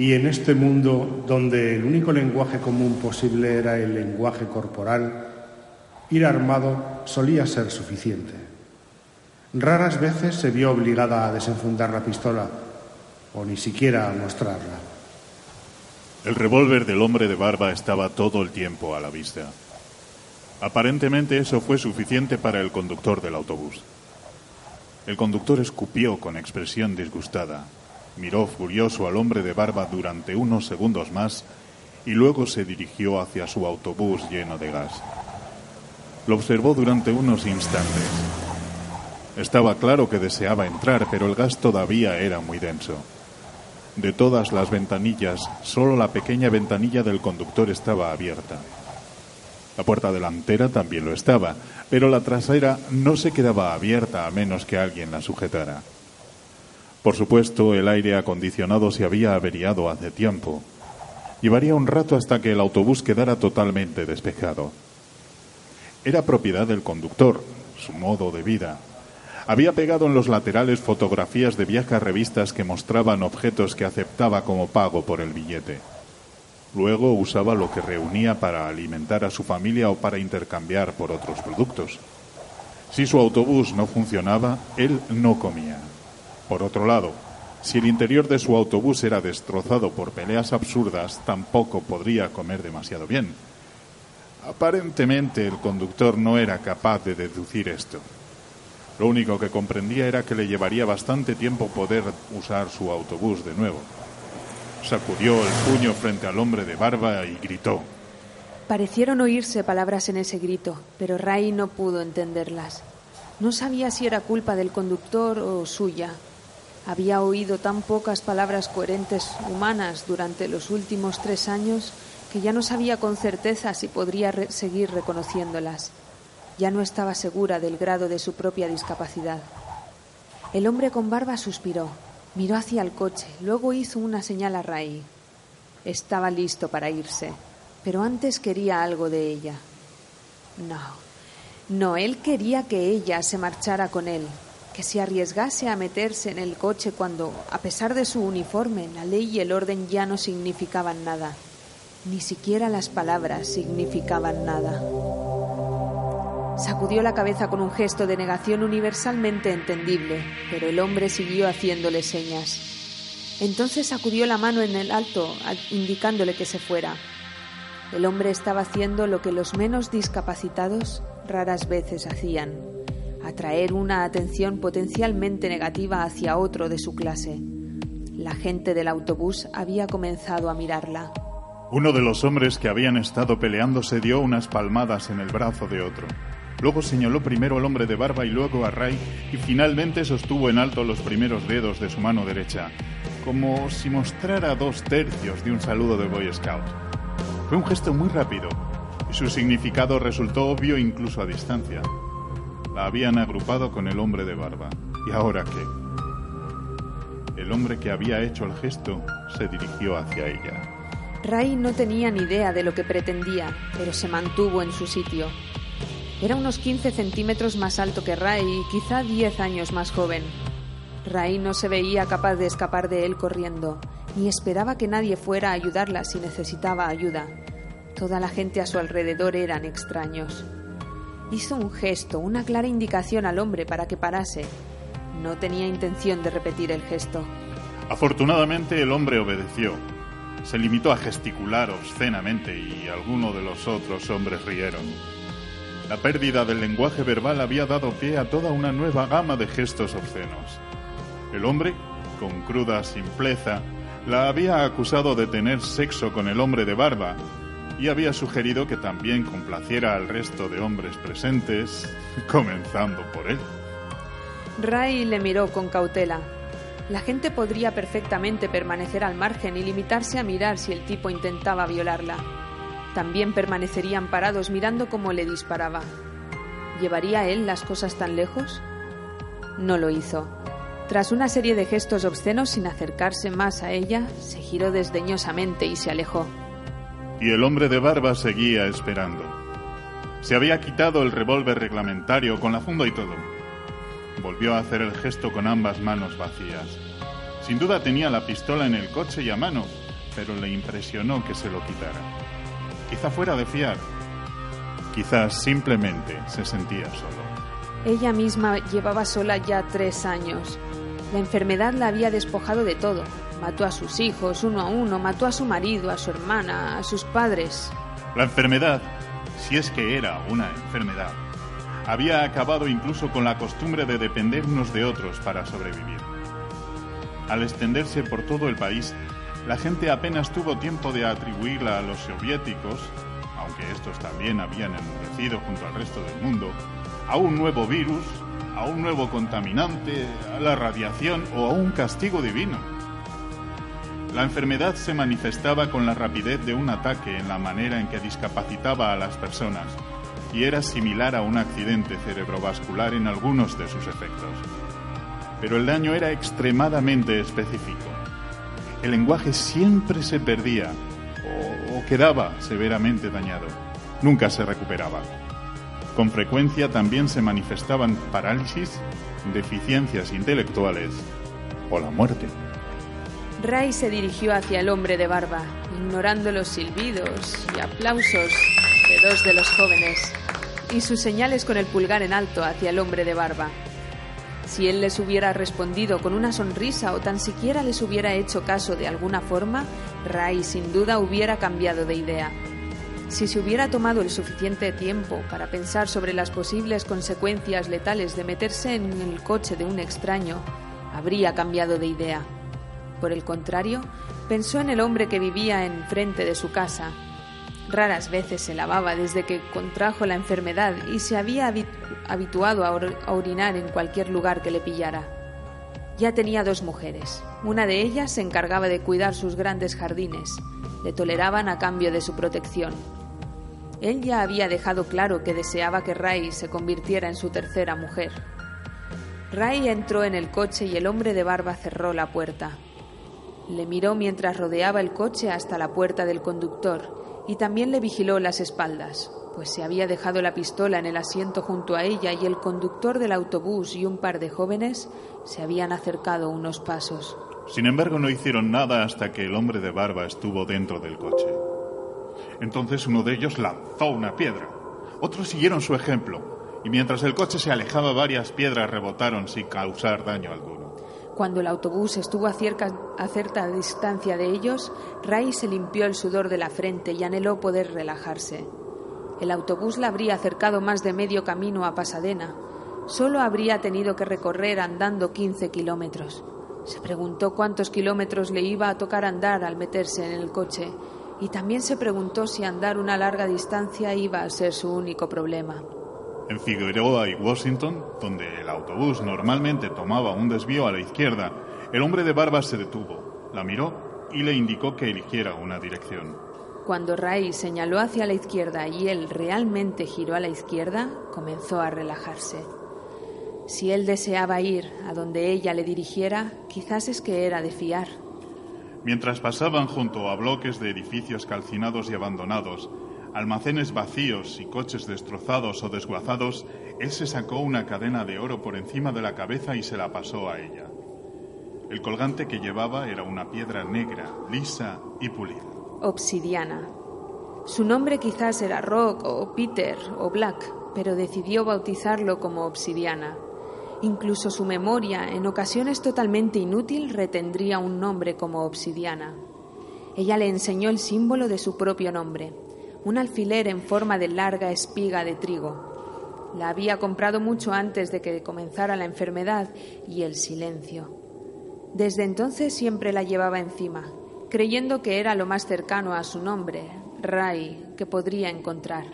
Y en este mundo donde el único lenguaje común posible era el lenguaje corporal, ir armado solía ser suficiente. Raras veces se vio obligada a desenfundar la pistola o ni siquiera a mostrarla. El revólver del hombre de barba estaba todo el tiempo a la vista. Aparentemente eso fue suficiente para el conductor del autobús. El conductor escupió con expresión disgustada, miró furioso al hombre de barba durante unos segundos más y luego se dirigió hacia su autobús lleno de gas. Lo observó durante unos instantes. Estaba claro que deseaba entrar, pero el gas todavía era muy denso. De todas las ventanillas, solo la pequeña ventanilla del conductor estaba abierta. La puerta delantera también lo estaba, pero la trasera no se quedaba abierta a menos que alguien la sujetara. Por supuesto, el aire acondicionado se había averiado hace tiempo. Llevaría un rato hasta que el autobús quedara totalmente despejado. Era propiedad del conductor, su modo de vida. Había pegado en los laterales fotografías de viejas revistas que mostraban objetos que aceptaba como pago por el billete. Luego usaba lo que reunía para alimentar a su familia o para intercambiar por otros productos. Si su autobús no funcionaba, él no comía. Por otro lado, si el interior de su autobús era destrozado por peleas absurdas, tampoco podría comer demasiado bien. Aparentemente el conductor no era capaz de deducir esto. Lo único que comprendía era que le llevaría bastante tiempo poder usar su autobús de nuevo. Sacudió el puño frente al hombre de barba y gritó. Parecieron oírse palabras en ese grito, pero Ray no pudo entenderlas. No sabía si era culpa del conductor o suya. Había oído tan pocas palabras coherentes humanas durante los últimos tres años que ya no sabía con certeza si podría seguir reconociéndolas. Ya no estaba segura del grado de su propia discapacidad. El hombre con barba suspiró. Miró hacia el coche, luego hizo una señal a Ray. Estaba listo para irse, pero antes quería algo de ella. No, no, él quería que ella se marchara con él, que se arriesgase a meterse en el coche cuando, a pesar de su uniforme, la ley y el orden ya no significaban nada. Ni siquiera las palabras significaban nada. Sacudió la cabeza con un gesto de negación universalmente entendible, pero el hombre siguió haciéndole señas. Entonces sacudió la mano en el alto, indicándole que se fuera. El hombre estaba haciendo lo que los menos discapacitados raras veces hacían, atraer una atención potencialmente negativa hacia otro de su clase. La gente del autobús había comenzado a mirarla. Uno de los hombres que habían estado peleando se dio unas palmadas en el brazo de otro. Luego señaló primero al hombre de barba y luego a Ray y finalmente sostuvo en alto los primeros dedos de su mano derecha, como si mostrara dos tercios de un saludo de Boy Scout. Fue un gesto muy rápido y su significado resultó obvio incluso a distancia. La habían agrupado con el hombre de barba. ¿Y ahora qué? El hombre que había hecho el gesto se dirigió hacia ella. Ray no tenía ni idea de lo que pretendía, pero se mantuvo en su sitio. Era unos 15 centímetros más alto que Ray y quizá 10 años más joven. Ray no se veía capaz de escapar de él corriendo, ni esperaba que nadie fuera a ayudarla si necesitaba ayuda. Toda la gente a su alrededor eran extraños. Hizo un gesto, una clara indicación al hombre para que parase. No tenía intención de repetir el gesto. Afortunadamente el hombre obedeció. Se limitó a gesticular obscenamente y algunos de los otros hombres rieron. La pérdida del lenguaje verbal había dado pie a toda una nueva gama de gestos obscenos. El hombre, con cruda simpleza, la había acusado de tener sexo con el hombre de barba y había sugerido que también complaciera al resto de hombres presentes, comenzando por él. Ray le miró con cautela. La gente podría perfectamente permanecer al margen y limitarse a mirar si el tipo intentaba violarla. También permanecerían parados mirando cómo le disparaba. ¿Llevaría él las cosas tan lejos? No lo hizo. Tras una serie de gestos obscenos sin acercarse más a ella, se giró desdeñosamente y se alejó. Y el hombre de barba seguía esperando. Se había quitado el revólver reglamentario con la funda y todo. Volvió a hacer el gesto con ambas manos vacías. Sin duda tenía la pistola en el coche y a mano, pero le impresionó que se lo quitara. Quizá fuera de fiar. Quizás simplemente se sentía solo. Ella misma llevaba sola ya tres años. La enfermedad la había despojado de todo. Mató a sus hijos uno a uno, mató a su marido, a su hermana, a sus padres. La enfermedad, si es que era una enfermedad, había acabado incluso con la costumbre de depender unos de otros para sobrevivir. Al extenderse por todo el país, la gente apenas tuvo tiempo de atribuirla a los soviéticos, aunque estos también habían enmudecido junto al resto del mundo, a un nuevo virus, a un nuevo contaminante, a la radiación o a un castigo divino. La enfermedad se manifestaba con la rapidez de un ataque en la manera en que discapacitaba a las personas y era similar a un accidente cerebrovascular en algunos de sus efectos. Pero el daño era extremadamente específico. El lenguaje siempre se perdía o, o quedaba severamente dañado. Nunca se recuperaba. Con frecuencia también se manifestaban parálisis, deficiencias intelectuales o la muerte. Ray se dirigió hacia el hombre de barba, ignorando los silbidos y aplausos de dos de los jóvenes y sus señales con el pulgar en alto hacia el hombre de barba. Si él les hubiera respondido con una sonrisa o tan siquiera les hubiera hecho caso de alguna forma, Ray sin duda hubiera cambiado de idea. Si se hubiera tomado el suficiente tiempo para pensar sobre las posibles consecuencias letales de meterse en el coche de un extraño, habría cambiado de idea. Por el contrario, pensó en el hombre que vivía enfrente de su casa. Raras veces se lavaba desde que contrajo la enfermedad y se había habituado a, a orinar en cualquier lugar que le pillara. Ya tenía dos mujeres. Una de ellas se encargaba de cuidar sus grandes jardines. Le toleraban a cambio de su protección. Él ya había dejado claro que deseaba que Ray se convirtiera en su tercera mujer. Ray entró en el coche y el hombre de barba cerró la puerta. Le miró mientras rodeaba el coche hasta la puerta del conductor y también le vigiló las espaldas, pues se había dejado la pistola en el asiento junto a ella y el conductor del autobús y un par de jóvenes se habían acercado unos pasos. Sin embargo, no hicieron nada hasta que el hombre de barba estuvo dentro del coche. Entonces uno de ellos lanzó una piedra. Otros siguieron su ejemplo, y mientras el coche se alejaba varias piedras rebotaron sin causar daño alguno. Cuando el autobús estuvo a cierta, distancia de ellos, Ray se limpió el sudor de la frente y anheló poder relajarse. El autobús la habría acercado más de medio camino a Pasadena. Solo habría tenido que recorrer andando 15 kilómetros. Se preguntó cuántos kilómetros le iba a tocar andar al meterse en el coche y también se preguntó si andar una larga distancia iba a ser su único problema. En Figueroa y Washington, donde el autobús normalmente tomaba un desvío a la izquierda, el hombre de barba se detuvo, la miró y le indicó que eligiera una dirección. Cuando Ray señaló hacia la izquierda y él realmente giró a la izquierda, comenzó a relajarse. Si él deseaba ir a donde ella le dirigiera, quizás es que era de fiar. Mientras pasaban junto a bloques de edificios calcinados y abandonados, almacenes vacíos y coches destrozados o desguazados, él se sacó una cadena de oro por encima de la cabeza y se la pasó a ella. El colgante que llevaba era una piedra negra, lisa y pulida. Obsidiana. Su nombre quizás era Rock o Peter o Black, pero decidió bautizarlo como Obsidiana. Incluso su memoria, en ocasiones totalmente inútil, retendría un nombre como Obsidiana. Ella le enseñó el símbolo de su propio nombre, un alfiler en forma de larga espiga de trigo. La había comprado mucho antes de que comenzara la enfermedad y el silencio. Desde entonces siempre la llevaba encima, creyendo que era lo más cercano a su nombre, Ray, que podría encontrar.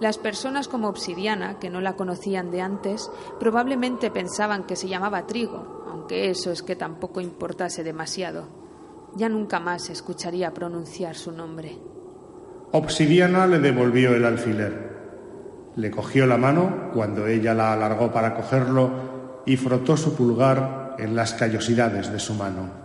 Las personas como Obsidiana, que no la conocían de antes, probablemente pensaban que se llamaba Trigo, aunque eso es que tampoco importase demasiado. Ya nunca más escucharía pronunciar su nombre. Obsidiana le devolvió el alfiler. Le cogió la mano cuando ella la alargó para cogerlo y frotó su pulgar en las callosidades de su mano.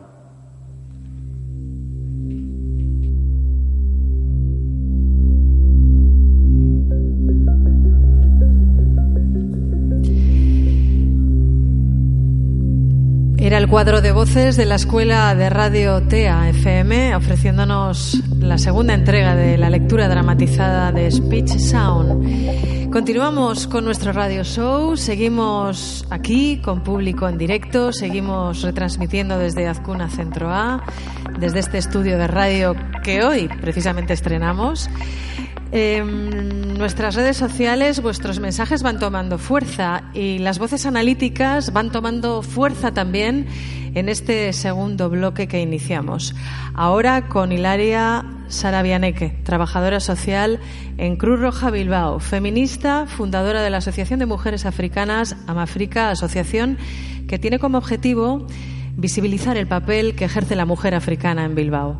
Era el cuadro de voces de la Escuela de Radio TEA FM ofreciéndonos la segunda entrega de la lectura dramatizada de Speech Sound. Continuamos con nuestro radio show, seguimos aquí con público en directo, seguimos retransmitiendo desde Azcuna Centro A, desde este estudio de radio que hoy precisamente estrenamos. En nuestras redes sociales vuestros mensajes van tomando fuerza y las voces analíticas van tomando fuerza también en este segundo bloque que iniciamos. Ahora con Hilaria Sarabianeque, trabajadora social en Cruz Roja Bilbao, feminista, fundadora de la Asociación de Mujeres Africanas Amafrica, asociación que tiene como objetivo visibilizar el papel que ejerce la mujer africana en Bilbao.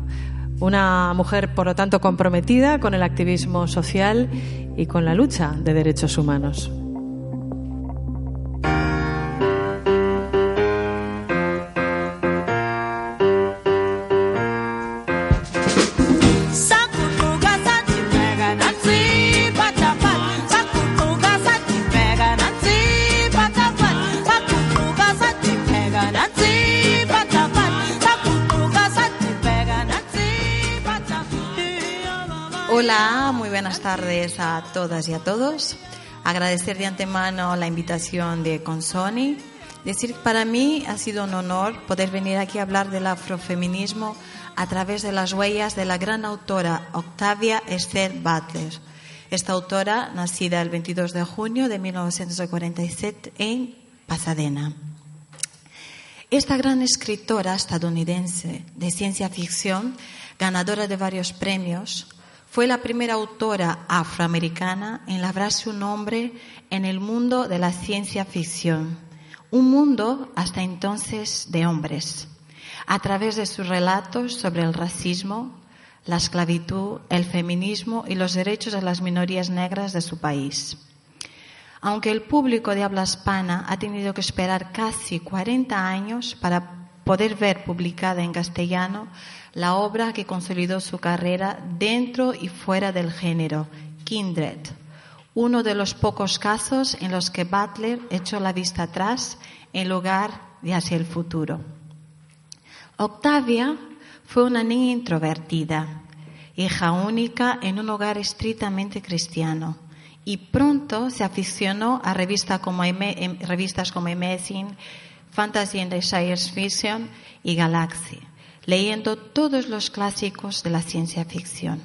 Una mujer, por lo tanto, comprometida con el activismo social y con la lucha de derechos humanos. Hola, muy buenas tardes a todas y a todos. Agradecer de antemano la invitación de Consoni. Decir que para mí ha sido un honor poder venir aquí a hablar del afrofeminismo a través de las huellas de la gran autora Octavia Esther Butler. Esta autora, nacida el 22 de junio de 1947 en Pasadena. Esta gran escritora estadounidense de ciencia ficción, ganadora de varios premios, fue la primera autora afroamericana en labrar su nombre en el mundo de la ciencia ficción, un mundo hasta entonces de hombres, a través de sus relatos sobre el racismo, la esclavitud, el feminismo y los derechos de las minorías negras de su país. Aunque el público de habla hispana ha tenido que esperar casi 40 años para poder ver publicada en castellano la obra que consolidó su carrera dentro y fuera del género, Kindred, uno de los pocos casos en los que Butler echó la vista atrás en lugar de hacia el futuro. Octavia fue una niña introvertida, hija única en un hogar estrictamente cristiano y pronto se aficionó a revistas como, em, revistas como Amazing, Fantasy and Science Fiction y Galaxy leyendo todos los clásicos de la ciencia ficción.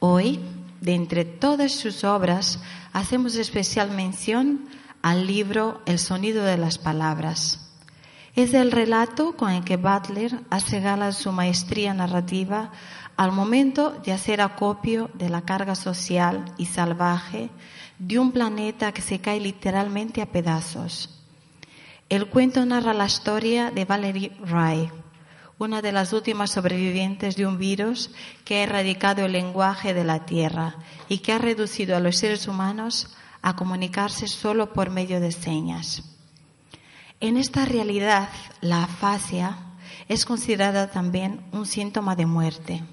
Hoy, de entre todas sus obras, hacemos especial mención al libro El sonido de las palabras. Es el relato con el que Butler hace gala su maestría narrativa al momento de hacer acopio de la carga social y salvaje de un planeta que se cae literalmente a pedazos. El cuento narra la historia de Valerie Ray, una de las últimas sobrevivientes de un virus que ha erradicado el lenguaje de la Tierra y que ha reducido a los seres humanos a comunicarse solo por medio de señas. En esta realidad, la afasia es considerada también un síntoma de muerte,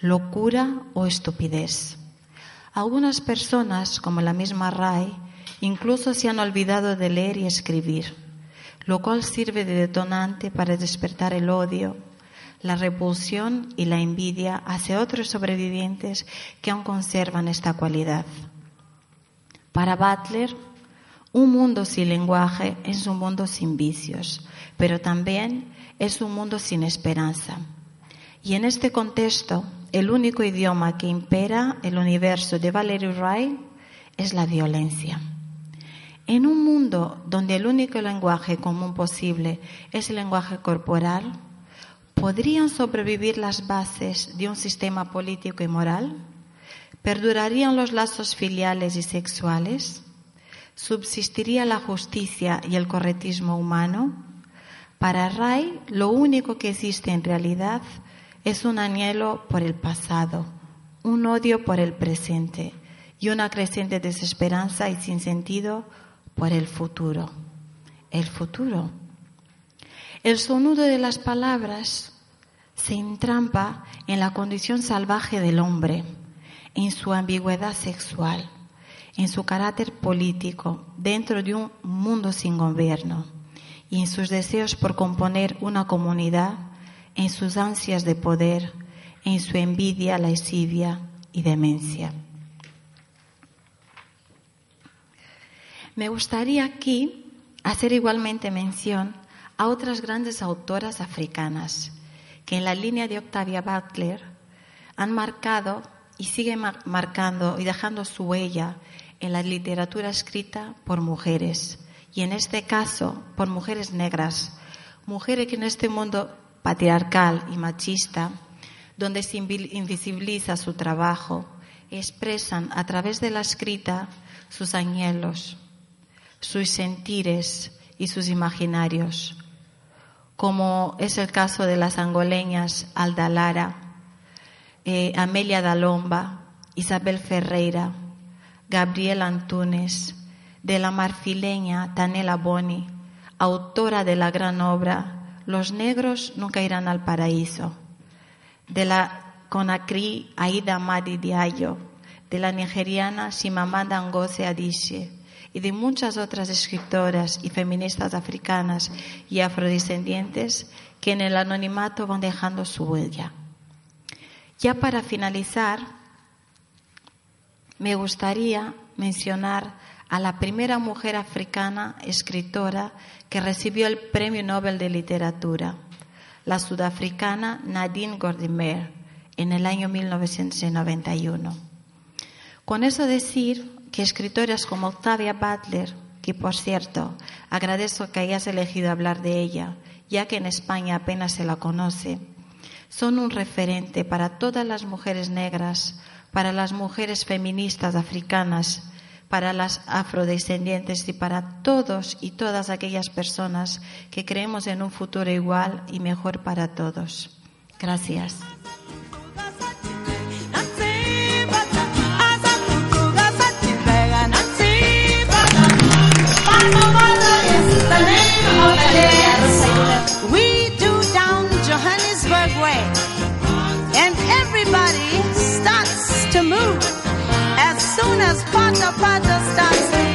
locura o estupidez. Algunas personas, como la misma Ray, incluso se han olvidado de leer y escribir, lo cual sirve de detonante para despertar el odio, la repulsión y la envidia hacia otros sobrevivientes que aún conservan esta cualidad. Para Butler, un mundo sin lenguaje es un mundo sin vicios, pero también es un mundo sin esperanza. Y en este contexto, el único idioma que impera el universo de Valerie Wright es la violencia. En un mundo donde el único lenguaje común posible es el lenguaje corporal, ¿Podrían sobrevivir las bases de un sistema político y moral? ¿Perdurarían los lazos filiales y sexuales? ¿Subsistiría la justicia y el correctismo humano? Para Ray, lo único que existe en realidad es un anhelo por el pasado, un odio por el presente y una creciente desesperanza y sin sentido por el futuro. El futuro. El sonido de las palabras se entrampa en la condición salvaje del hombre, en su ambigüedad sexual, en su carácter político dentro de un mundo sin gobierno y en sus deseos por componer una comunidad, en sus ansias de poder, en su envidia, lascivia y demencia. Me gustaría aquí hacer igualmente mención a otras grandes autoras africanas que en la línea de Octavia Butler han marcado y siguen marcando y dejando su huella en la literatura escrita por mujeres y en este caso por mujeres negras, mujeres que en este mundo patriarcal y machista, donde se invisibiliza su trabajo, expresan a través de la escrita sus anhelos, sus sentires y sus imaginarios, como es el caso de las angoleñas Alda Lara, eh, Amelia Dalomba, Isabel Ferreira, Gabriela Antunes, de la marfileña Tanela Boni, autora de la gran obra Los negros nunca irán al paraíso, de la Conakry Aida Madi Diallo, de la nigeriana Simamanda Ngozi Adichie, y de muchas otras escritoras y feministas africanas y afrodescendientes que en el anonimato van dejando su huella. Ya para finalizar, me gustaría mencionar a la primera mujer africana escritora que recibió el Premio Nobel de Literatura, la sudafricana Nadine Gordimer, en el año 1991. Con eso decir que escritoras como Octavia Butler, que por cierto agradezco que hayas elegido hablar de ella, ya que en España apenas se la conoce, son un referente para todas las mujeres negras, para las mujeres feministas africanas, para las afrodescendientes y para todos y todas aquellas personas que creemos en un futuro igual y mejor para todos. Gracias. We do down Johannesburg way, and everybody starts to move. As soon as Pata Pata starts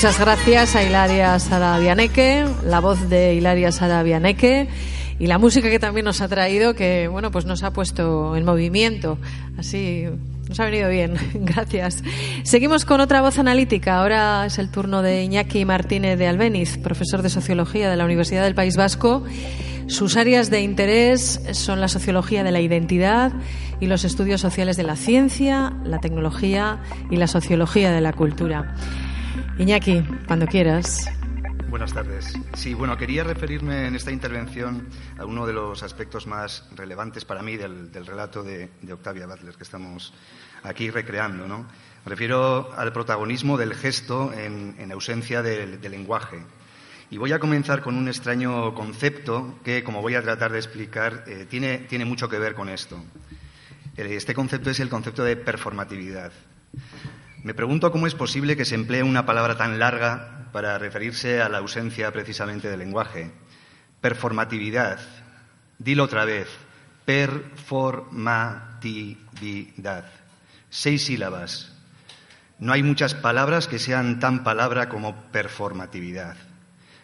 Muchas gracias a Hilaria Sara la voz de Hilaria Sara y la música que también nos ha traído, que bueno, pues nos ha puesto en movimiento. Así nos ha venido bien. Gracias. Seguimos con otra voz analítica. Ahora es el turno de Iñaki Martínez de Albeniz, profesor de Sociología de la Universidad del País Vasco. Sus áreas de interés son la sociología de la identidad y los estudios sociales de la ciencia, la tecnología y la sociología de la cultura. Iñaki, cuando quieras. Buenas tardes. Sí, bueno, quería referirme en esta intervención a uno de los aspectos más relevantes para mí del, relato de, Octavia Butler que estamos aquí recreando. ¿no? Me refiero al protagonismo del gesto en, ausencia del lenguaje. Y voy a comenzar con un extraño concepto que, como voy a tratar de explicar, eh, tiene, tiene mucho que ver con esto. Eh, este concepto es el concepto de performatividad. Me pregunto cómo es posible que se emplee una palabra tan larga para referirse a la ausencia precisamente del lenguaje. Performatividad. Dilo otra vez. Performatividad. Seis sílabas. No hay muchas palabras que sean tan palabra como performatividad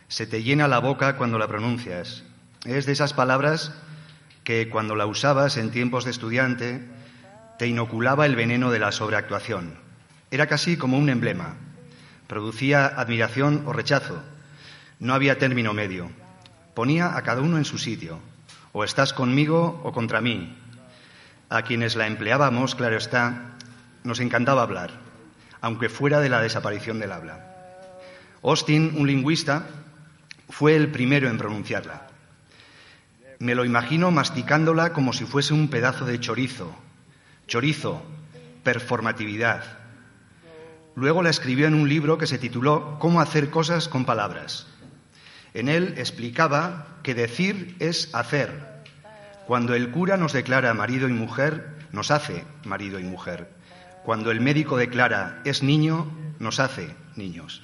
se te llena la boca cuando la pronuncias. Es de esas palabras que cuando la usabas en tiempos de estudiante te inoculaba el veneno de la sobreactuación. Era casi como un emblema. Producía admiración o rechazo. No había término medio. Ponía a cada uno en su sitio. O estás conmigo o contra mí. A quienes la empleábamos, claro está, nos encantaba hablar, aunque fuera de la desaparición del habla. Austin, un lingüista, fue el primero en pronunciarla. Me lo imagino masticándola como si fuese un pedazo de chorizo. Chorizo, performatividad. Luego la escribió en un libro que se tituló Cómo hacer cosas con palabras. En él explicaba que decir es hacer. Cuando el cura nos declara marido y mujer, nos hace marido y mujer. Cuando el médico declara es niño, nos hace niños.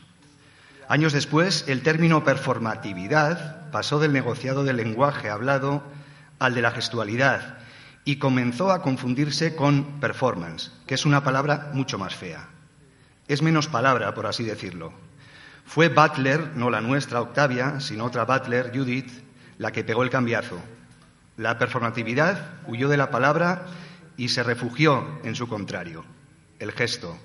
Años después, el término performatividad pasó del negociado del lenguaje hablado al de la gestualidad y comenzó a confundirse con performance, que es una palabra mucho más fea. Es menos palabra, por así decirlo. Fue Butler, no la nuestra Octavia, sino otra Butler, Judith, la que pegó el cambiazo. La performatividad huyó de la palabra y se refugió en su contrario, el gesto,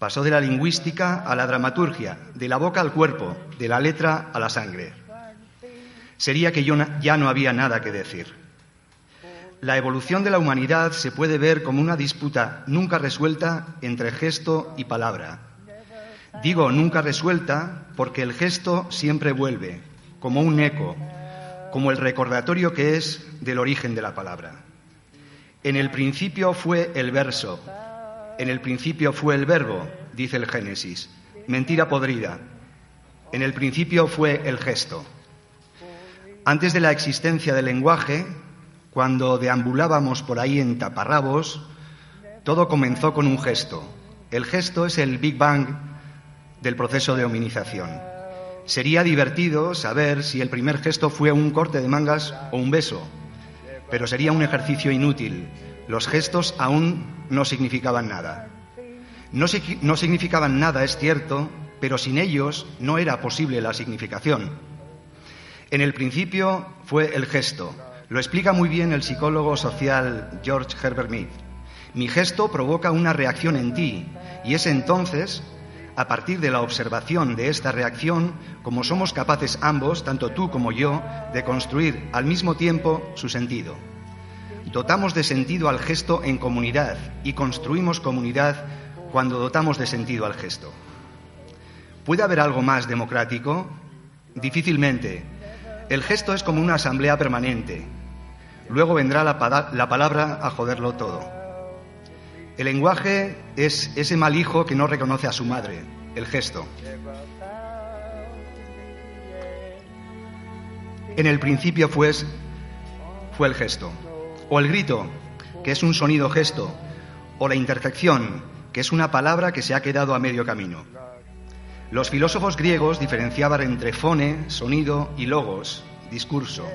Pasó de la lingüística a la dramaturgia, de la boca al cuerpo, de la letra a la sangre. Sería que ya no había nada que decir. La evolución de la humanidad se puede ver como una disputa nunca resuelta entre gesto y palabra. Digo nunca resuelta porque el gesto siempre vuelve, como un eco, como el recordatorio que es del origen de la palabra. En el principio fue el verso, en el principio fue el verbo, dice el Génesis. Mentira podrida. En el principio fue el gesto. Antes de la existencia del lenguaje, cuando deambulábamos por ahí en taparrabos, todo comenzó con un gesto. El gesto es el Big Bang del proceso de hominización. Sería divertido saber si el primer gesto fue un corte de mangas o un beso, pero sería un ejercicio inútil. Los gestos aún no significaban nada. No, significaban nada, es cierto, pero sin ellos no era posible la significación. En el principio fue el gesto. Lo explica muy bien el psicólogo social George Herbert Mead. Mi gesto provoca una reacción en ti y es entonces, a partir de la observación de esta reacción, como somos capaces ambos, tanto tú como yo, de construir al mismo tiempo su sentido. Dotamos de sentido al gesto en comunidad y construimos comunidad cuando dotamos de sentido al gesto. ¿Puede haber algo más democrático? Difícilmente. El gesto es como una asamblea permanente. Luego vendrá la, palabra a joderlo todo. El lenguaje es ese mal hijo que no reconoce a su madre, el gesto. En el principio fue, fue el gesto o el grito, que es un sonido gesto, o la interjección, que es una palabra que se ha quedado a medio camino. Los filósofos griegos diferenciaban entre fone, sonido, y logos, discurso.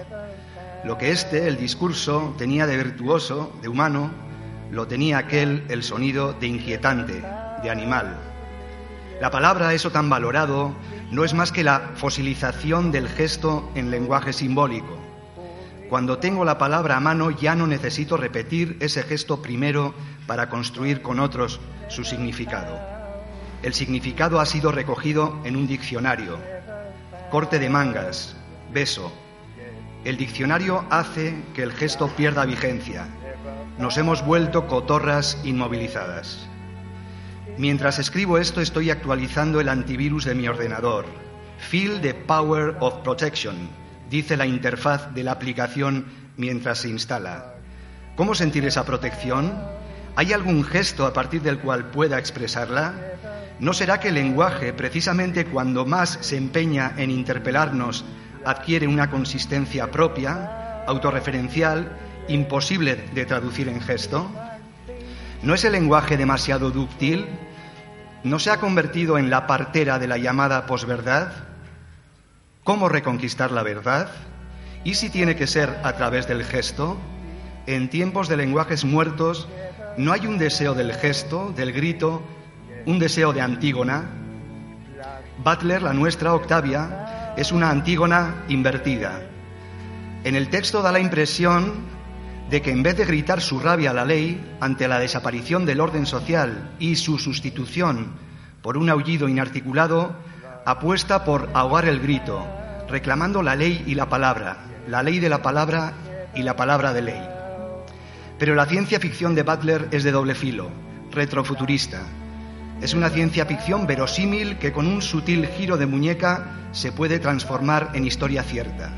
Lo que este, el discurso, tenía de virtuoso, de humano, lo tenía aquel, el sonido, de inquietante, de animal. La palabra, eso tan valorado, no es más que la fosilización del gesto en lenguaje simbólico cuando tengo la palabra a mano ya no necesito repetir ese gesto primero para construir con otros su significado. El significado ha sido recogido en un diccionario. Corte de mangas, beso. El diccionario hace que el gesto pierda vigencia. Nos hemos vuelto cotorras inmovilizadas. Mientras escribo esto estoy actualizando el antivirus de mi ordenador. Feel the power of protection, dice la interfaz de la aplicación mientras se instala. ¿Cómo sentir esa protección? ¿Hay algún gesto a partir del cual pueda expresarla? ¿No será que el lenguaje, precisamente cuando más se empeña en interpelarnos, adquiere una consistencia propia, autorreferencial, imposible de traducir en gesto? ¿No es el lenguaje demasiado dúctil? ¿No se ha convertido en la partera de la llamada posverdad? ¿Cómo reconquistar la verdad? ¿Y si tiene que ser a través del gesto? En tiempos de lenguajes muertos, ¿no hay un deseo del gesto, del grito, un deseo de Antígona? Butler, la nuestra Octavia, es una Antígona invertida. En el texto da la impresión de que en vez de gritar su rabia a la ley ante la desaparición del orden social y su sustitución por un aullido inarticulado, apuesta por ahogar el grito, reclamando la ley y la palabra, la ley de la palabra y la palabra de ley. Pero la ciencia ficción de Butler es de doble filo, retrofuturista. Es una ciencia ficción verosímil que con un sutil giro de muñeca se puede transformar en historia cierta.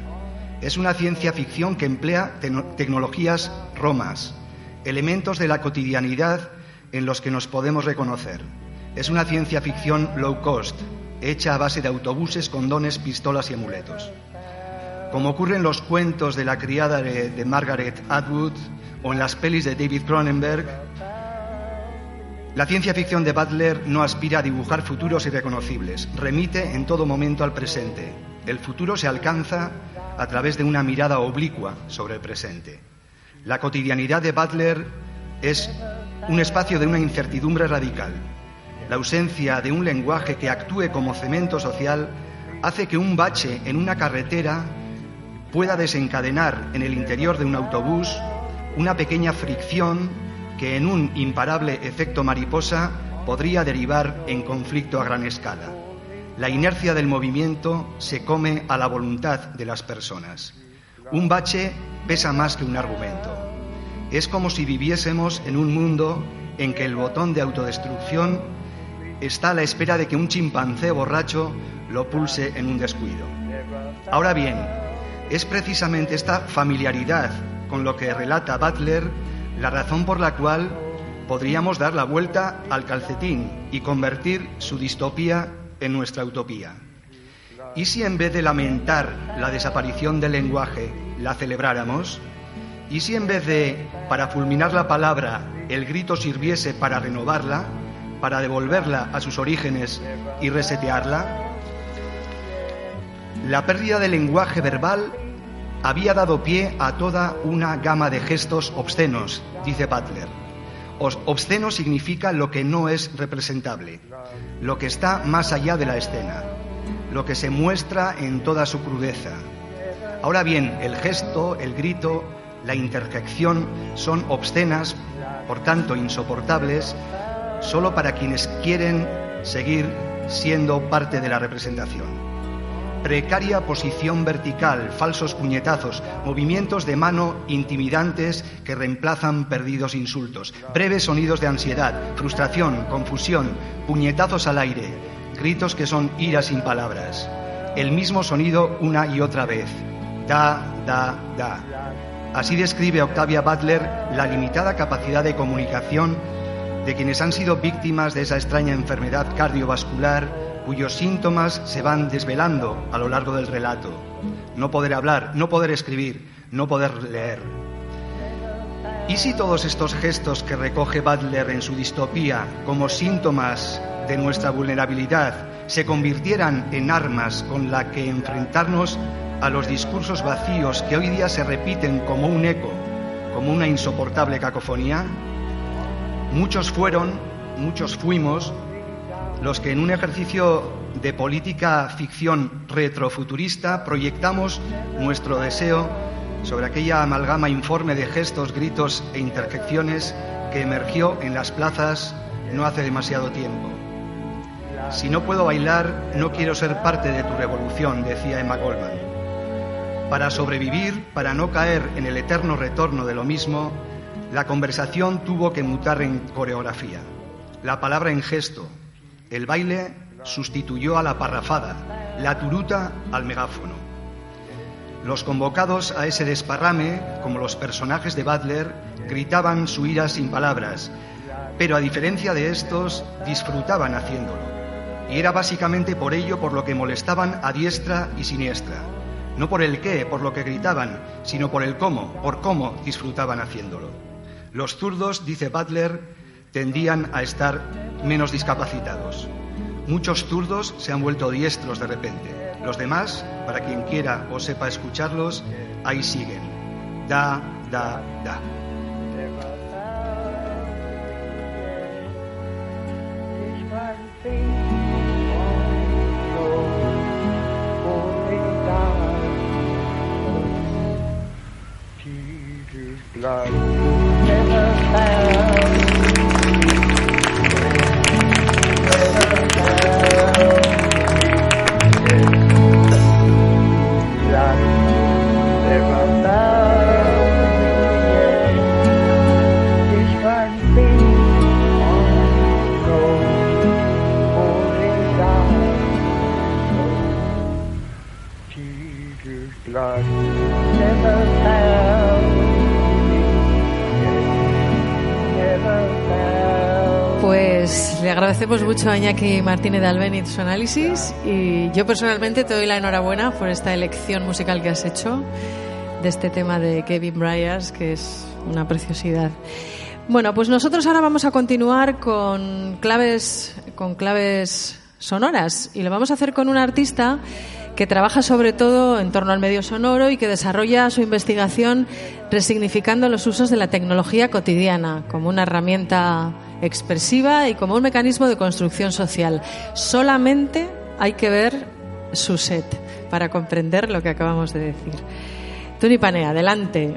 Es una ciencia ficción que emplea tecnologías romas, elementos de la cotidianidad en los que nos podemos reconocer. Es una ciencia ficción low cost, hecha a base de autobuses, condones, pistolas y amuletos. Como ocurre en los cuentos de la criada de, de Margaret Atwood o en las pelis de David Cronenberg, la ciencia ficción de Butler no aspira a dibujar futuros irreconocibles, remite en todo momento al presente. El futuro se alcanza a través de una mirada oblicua sobre el presente. La cotidianidad de Butler es un espacio de una incertidumbre radical. La ausencia de un lenguaje que actúe como cemento social hace que un bache en una carretera pueda desencadenar en el interior de un autobús una pequeña fricción que en un imparable efecto mariposa podría derivar en conflicto a gran escala. La inercia del movimiento se come a la voluntad de las personas. Un bache pesa más que un argumento. Es como si viviésemos en un mundo en que el botón de autodestrucción está a la espera de que un chimpancé borracho lo pulse en un descuido. Ahora bien, es precisamente esta familiaridad con lo que relata Butler la razón por la cual podríamos dar la vuelta al calcetín y convertir su distopía en nuestra utopía. ¿Y si en vez de lamentar la desaparición del lenguaje, la celebráramos? ¿Y si en vez de, para fulminar la palabra, el grito sirviese para renovarla, para devolverla a sus orígenes y resetearla? La pérdida del lenguaje verbal había dado pie a toda una gama de gestos obscenos, dice Butler. Obsceno significa lo que no es representable, lo que está más allá de la escena, lo que se muestra en toda su crudeza. Ahora bien, el gesto, el grito, la interjección son obscenas, por tanto insoportables, solo para quienes quieren seguir siendo parte de la representación precaria posición vertical, falsos puñetazos, movimientos de mano intimidantes que reemplazan perdidos insultos, breves sonidos de ansiedad, frustración, confusión, puñetazos al aire, gritos que son ira sin palabras. El mismo sonido una y otra vez. Da, da, da. Así describe Octavia Butler la limitada capacidad de comunicación de quienes han sido víctimas de esa extraña enfermedad cardiovascular cuyos síntomas se van desvelando a lo largo del relato. No poder hablar, no poder escribir, no poder leer. ¿Y si todos estos gestos que recoge Butler en su distopía como síntomas de nuestra vulnerabilidad se convirtieran en armas con la que enfrentarnos a los discursos vacíos que hoy día se repiten como un eco, como una insoportable cacofonía? Muchos fueron, muchos fuimos los que en un ejercicio de política ficción retrofuturista proyectamos nuestro deseo sobre aquella amalgama informe de gestos, gritos e interjecciones que emergió en las plazas no hace demasiado tiempo. Si no puedo bailar, no quiero ser parte de tu revolución, decía Emma Goldman. Para sobrevivir, para no caer en el eterno retorno de lo mismo, la conversación tuvo que mutar en coreografía, la palabra en gesto, el baile sustituyó a la parrafada, la turuta al megáfono. Los convocados a ese desparrame, como los personajes de Butler, gritaban su ira sin palabras, pero a diferencia de estos, disfrutaban haciéndolo. Y era básicamente por ello por lo que molestaban a diestra y siniestra. No por el qué, por lo que gritaban, sino por el cómo, por cómo disfrutaban haciéndolo. Los zurdos, dice Butler, tendían a estar menos discapacitados. Muchos zurdos se han vuelto diestros de repente. Los demás, para quien quiera o sepa escucharlos, ahí siguen. Da, da, da. Agradecemos mucho a Iñaki Martínez de Albeniz su análisis y yo personalmente te doy la enhorabuena por esta elección musical que has hecho de este tema de Kevin Bryars, que es una preciosidad. Bueno, pues nosotros ahora vamos a continuar con claves, con claves sonoras y lo vamos a hacer con un artista que trabaja sobre todo en torno al medio sonoro y que desarrolla su investigación resignificando los usos de la tecnología cotidiana como una herramienta expresiva y como un mecanismo de construcción social. Solamente hay que ver su set para comprender lo que acabamos de decir. Tony Panea, adelante.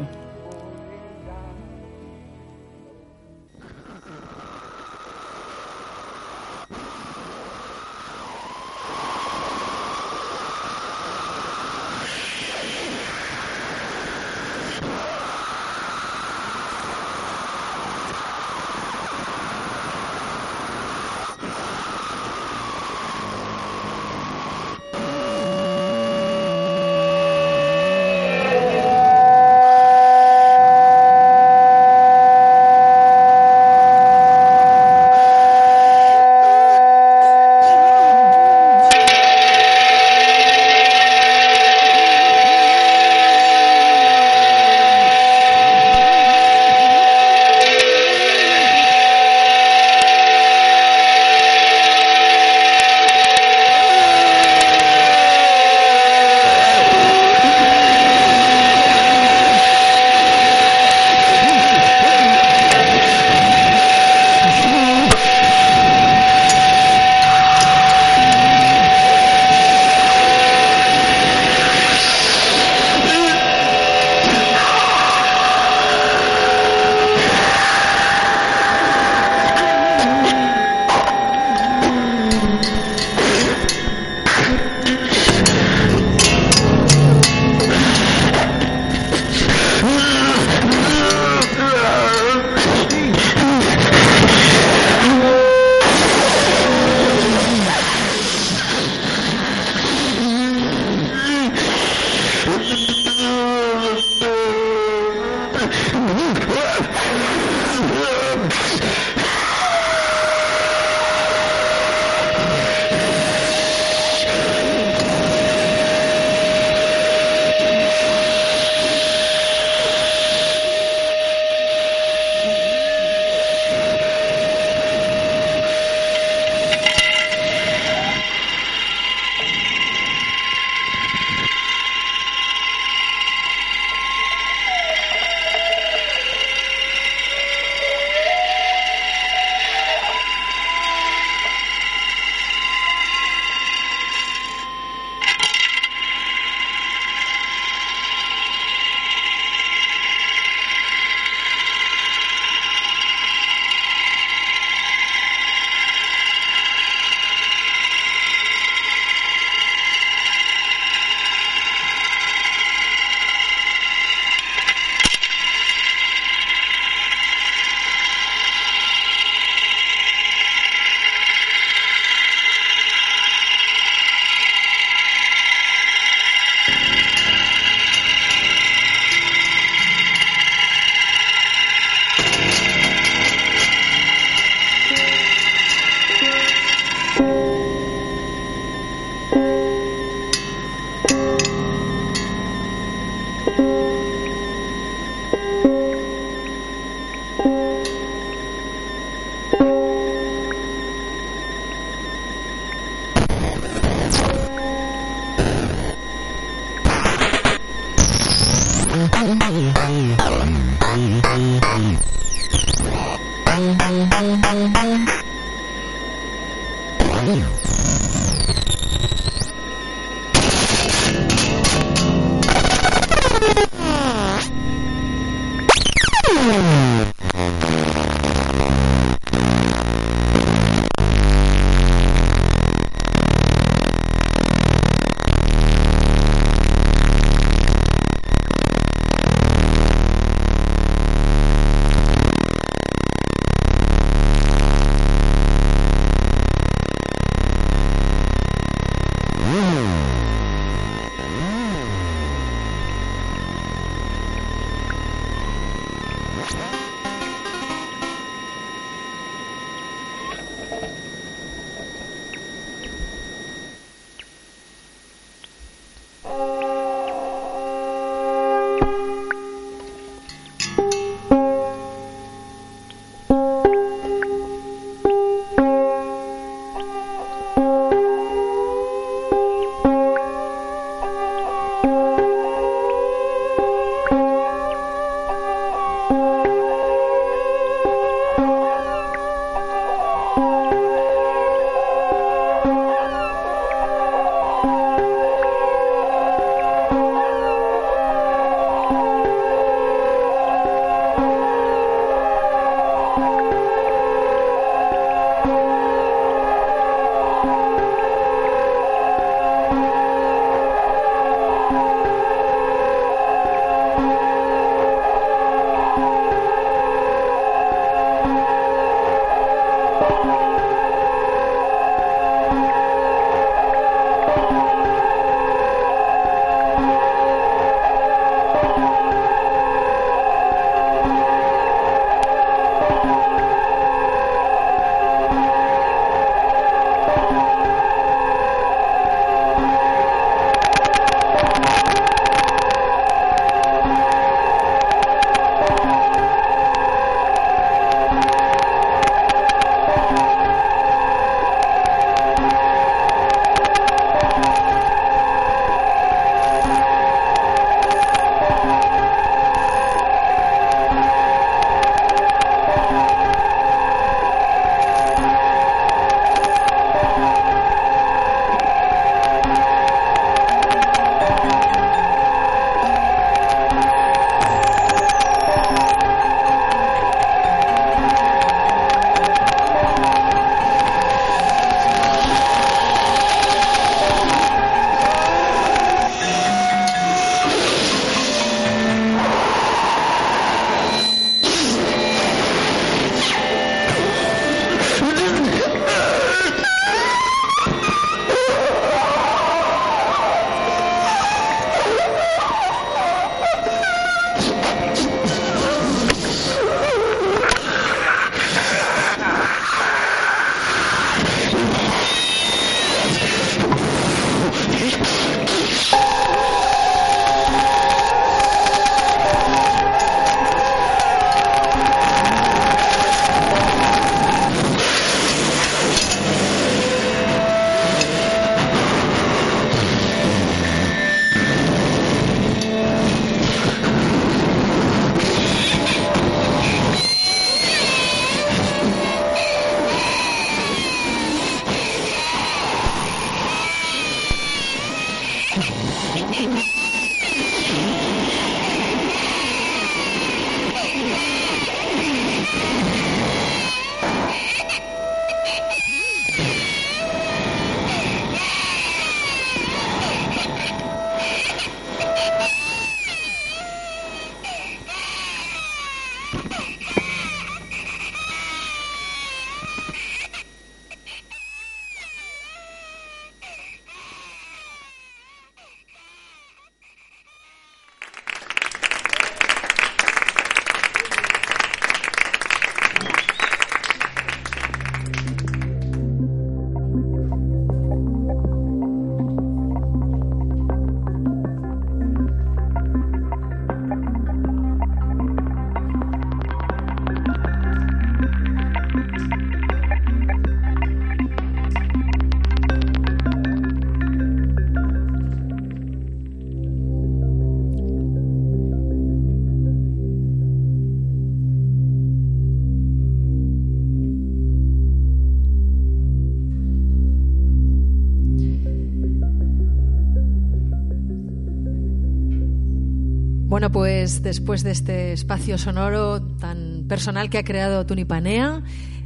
Después de este espacio sonoro tan personal que ha creado Tunipanea,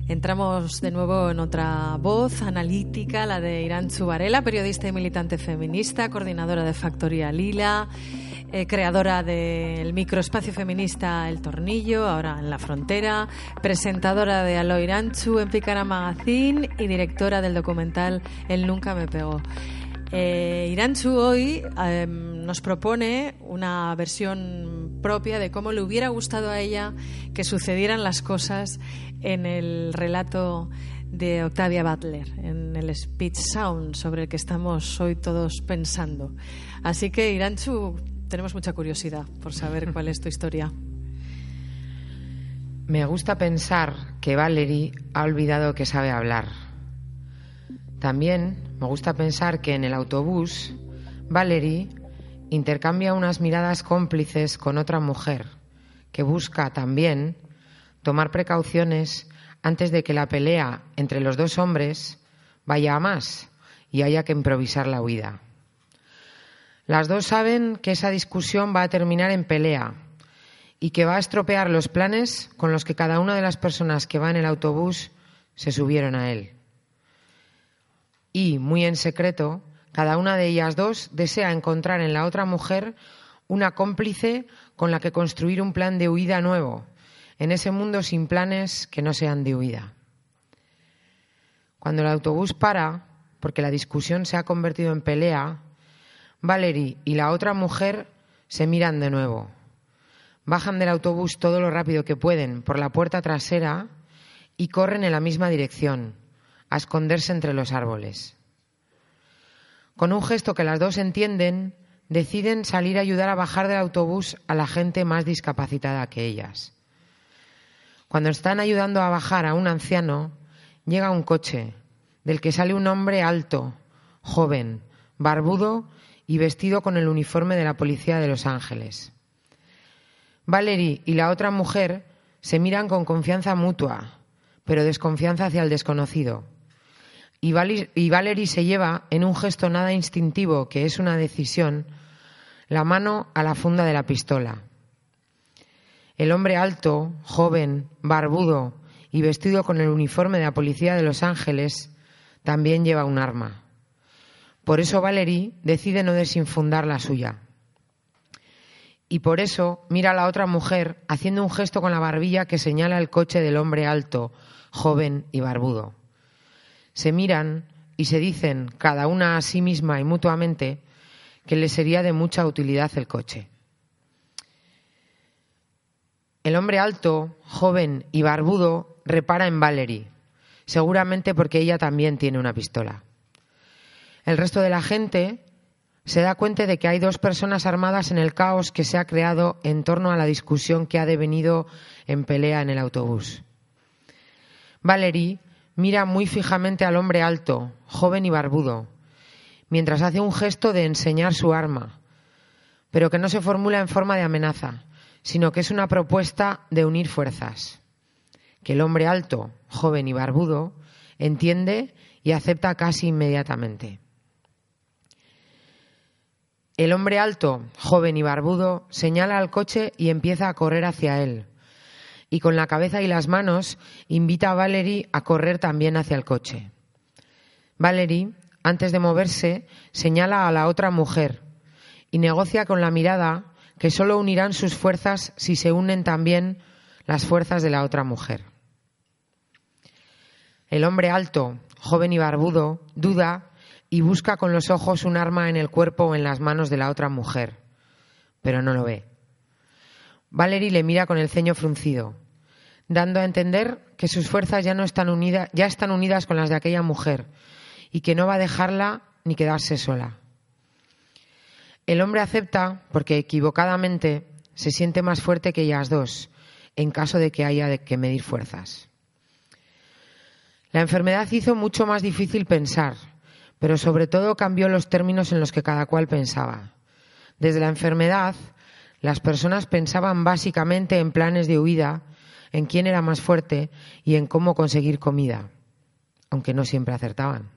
entramos de nuevo en otra voz analítica, la de Irán Chubarela, periodista y militante feminista, coordinadora de Factoría Lila, eh, creadora del microespacio feminista El Tornillo, ahora en la frontera, presentadora de Alo Iranchu en Picara Magazine y directora del documental El Nunca Me Pegó. Eh, Iranchu hoy em, nos propone una versión propia de cómo le hubiera gustado a ella que sucedieran las cosas en el relato de Octavia Butler, en el Speech Sound sobre el que estamos hoy todos pensando. Así que, Iranchu, tenemos mucha curiosidad por saber cuál es tu historia. Me gusta pensar que Valerie ha olvidado que sabe hablar. También me gusta pensar que en el autobús Valerie intercambia unas miradas cómplices con otra mujer que busca también tomar precauciones antes de que la pelea entre los dos hombres vaya a más y haya que improvisar la huida. Las dos saben que esa discusión va a terminar en pelea y que va a estropear los planes con los que cada una de las personas que va en el autobús se subieron a él. Y, muy en secreto, cada una de ellas dos desea encontrar en la otra mujer una cómplice con la que construir un plan de huida nuevo, en ese mundo sin planes que no sean de huida. Cuando el autobús para, porque la discusión se ha convertido en pelea, Valerie y la otra mujer se miran de nuevo. Bajan del autobús todo lo rápido que pueden por la puerta trasera y corren en la misma dirección, a esconderse entre los árboles. Con un gesto que las dos entienden, deciden salir a ayudar a bajar del autobús a la gente más discapacitada que ellas. Cuando están ayudando a bajar a un anciano, llega un coche del que sale un hombre alto, joven, barbudo y vestido con el uniforme de la policía de Los Ángeles. Valerie y la otra mujer se miran con confianza mutua, pero desconfianza hacia el desconocido. Y, Valerie se lleva, en un gesto nada instintivo, que es una decisión, la mano a la funda de la pistola. El hombre alto, joven, barbudo y vestido con el uniforme de la policía de Los Ángeles también lleva un arma. Por eso Valerie decide no desinfundar la suya. Y por eso mira a la otra mujer haciendo un gesto con la barbilla que señala el coche del hombre alto, joven y barbudo. Se miran y se dicen, cada una a sí misma y mutuamente, que le sería de mucha utilidad el coche. El hombre alto, joven y barbudo repara en Valerie, seguramente porque ella también tiene una pistola. El resto de la gente se da cuenta de que hay dos personas armadas en el caos que se ha creado en torno a la discusión que ha devenido en pelea en el autobús. Valerie mira muy fijamente al hombre alto, joven y barbudo, mientras hace un gesto de enseñar su arma, pero que no se formula en forma de amenaza, sino que es una propuesta de unir fuerzas, que el hombre alto, joven y barbudo entiende y acepta casi inmediatamente. El hombre alto, joven y barbudo, señala al coche y empieza a correr hacia él. Y con la cabeza y las manos invita a Valerie a correr también hacia el coche. Valerie, antes de moverse, señala a la otra mujer y negocia con la mirada que solo unirán sus fuerzas si se unen también las fuerzas de la otra mujer. El hombre alto, joven y barbudo, duda y busca con los ojos un arma en el cuerpo o en las manos de la otra mujer, pero no lo ve. Valerie le mira con el ceño fruncido, dando a entender que sus fuerzas ya no están unidas, ya están unidas con las de aquella mujer y que no va a dejarla ni quedarse sola. El hombre acepta porque equivocadamente se siente más fuerte que ellas dos en caso de que haya que medir fuerzas. La enfermedad hizo mucho más difícil pensar pero sobre todo cambió los términos en los que cada cual pensaba. Desde la enfermedad, las personas pensaban básicamente en planes de huida, en quién era más fuerte y en cómo conseguir comida, aunque no siempre acertaban.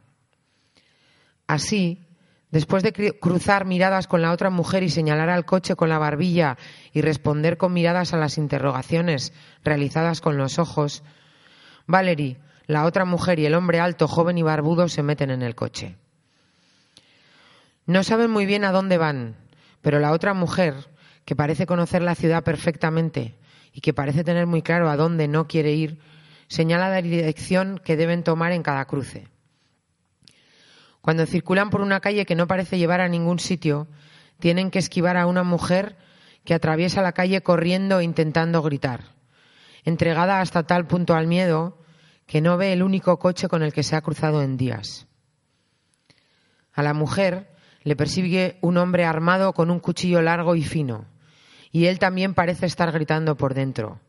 Así, Después de cruzar miradas con la otra mujer y señalar al coche con la barbilla y responder con miradas a las interrogaciones realizadas con los ojos, Valerie, la otra mujer y el hombre alto, joven y barbudo se meten en el coche. No saben muy bien a dónde van, pero la otra mujer, que parece conocer la ciudad perfectamente y que parece tener muy claro a dónde no quiere ir, señala la dirección que deben tomar en cada cruce. Cuando circulan por una calle que no parece llevar a ningún sitio, tienen que esquivar a una mujer que atraviesa la calle corriendo e intentando gritar, entregada hasta tal punto al miedo que no ve el único coche con el que se ha cruzado en días. A la mujer le persigue un hombre armado con un cuchillo largo y fino, y él también parece estar gritando por dentro,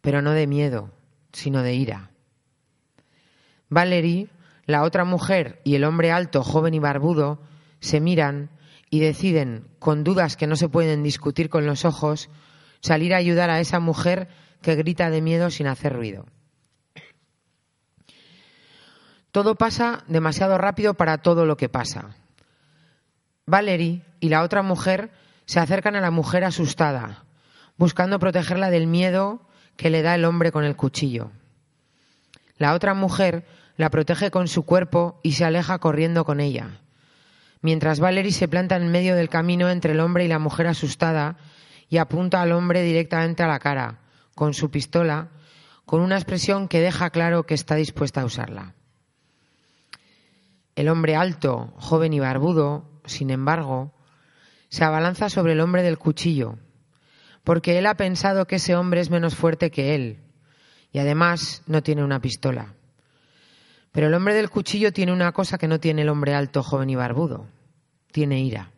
pero no de miedo, sino de ira. Valerie la otra mujer y el hombre alto, joven y barbudo se miran y deciden, con dudas que no se pueden discutir con los ojos, salir a ayudar a esa mujer que grita de miedo sin hacer ruido. Todo pasa demasiado rápido para todo lo que pasa. Valerie y la otra mujer se acercan a la mujer asustada, buscando protegerla del miedo que le da el hombre con el cuchillo. La otra mujer la protege con su cuerpo y se aleja corriendo con ella. Mientras Valerie se planta en medio del camino entre el hombre y la mujer asustada y apunta al hombre directamente a la cara, con su pistola, con una expresión que deja claro que está dispuesta a usarla. El hombre alto, joven y barbudo, sin embargo, se abalanza sobre el hombre del cuchillo, porque él ha pensado que ese hombre es menos fuerte que él, y además no tiene una pistola. Pero el hombre del cuchillo tiene una cosa que no tiene el hombre alto, joven y barbudo. Tiene ira.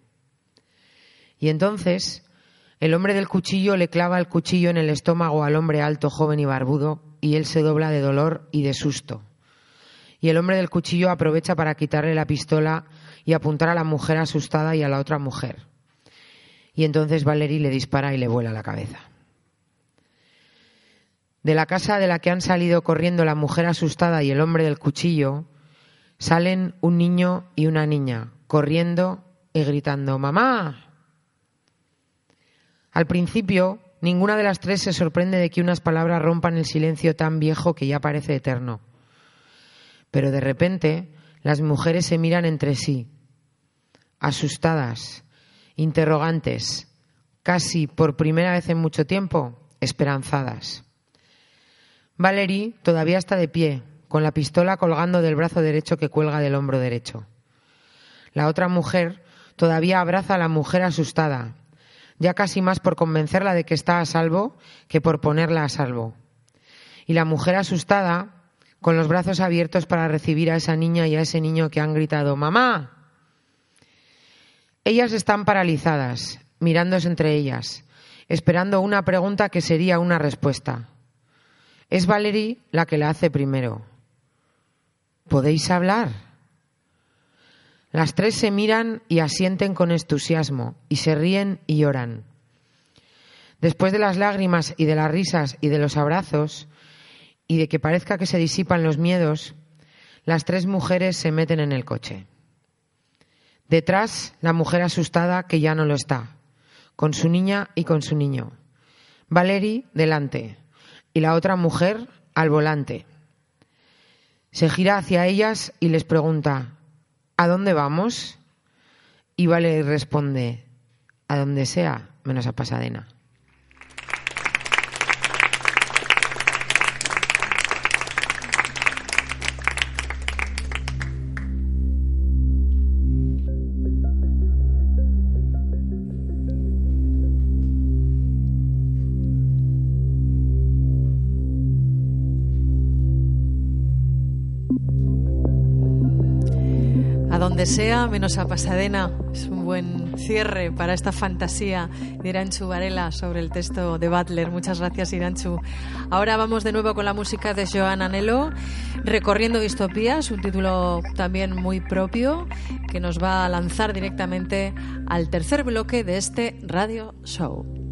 Y entonces el hombre del cuchillo le clava el cuchillo en el estómago al hombre alto, joven y barbudo, y él se dobla de dolor y de susto. Y el hombre del cuchillo aprovecha para quitarle la pistola y apuntar a la mujer asustada y a la otra mujer. Y entonces Valerie le dispara y le vuela la cabeza. De la casa de la que han salido corriendo la mujer asustada y el hombre del cuchillo, salen un niño y una niña, corriendo y gritando ¡Mamá! Al principio, ninguna de las tres se sorprende de que unas palabras rompan el silencio tan viejo que ya parece eterno. Pero de repente, las mujeres se miran entre sí, asustadas, interrogantes, casi por primera vez en mucho tiempo, esperanzadas. Valerie todavía está de pie, con la pistola colgando del brazo derecho que cuelga del hombro derecho. La otra mujer todavía abraza a la mujer asustada, ya casi más por convencerla de que está a salvo que por ponerla a salvo. Y la mujer asustada, con los brazos abiertos para recibir a esa niña y a ese niño que han gritado ¡Mamá! Ellas están paralizadas, mirándose entre ellas, esperando una pregunta que sería una respuesta. Es Valerie la que la hace primero. ¿Podéis hablar? Las tres se miran y asienten con entusiasmo, y se ríen y lloran. Después de las lágrimas y de las risas y de los abrazos, y de que parezca que se disipan los miedos, las tres mujeres se meten en el coche. Detrás, la mujer asustada que ya no lo está, con su niña y con su niño. Valerie delante, y la otra mujer al volante. Se gira hacia ellas y les pregunta, ¿A dónde vamos? Y Vale responde, a donde sea, menos a Pasadena. Sea, menos a Pasadena. Es un buen cierre para esta fantasía de Iranchu Varela sobre el texto de Butler. Muchas gracias, Iranchu. Ahora vamos de nuevo con la música de Joan Anelo, Recorriendo Distopías, un título también muy propio que nos va a lanzar directamente al tercer bloque de este radio show.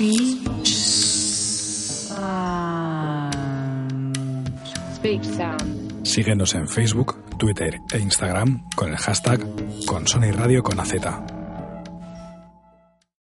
Speech. Speech Sound. Síguenos en Facebook, Twitter e Instagram con el hashtag con Sony Radio con AZ.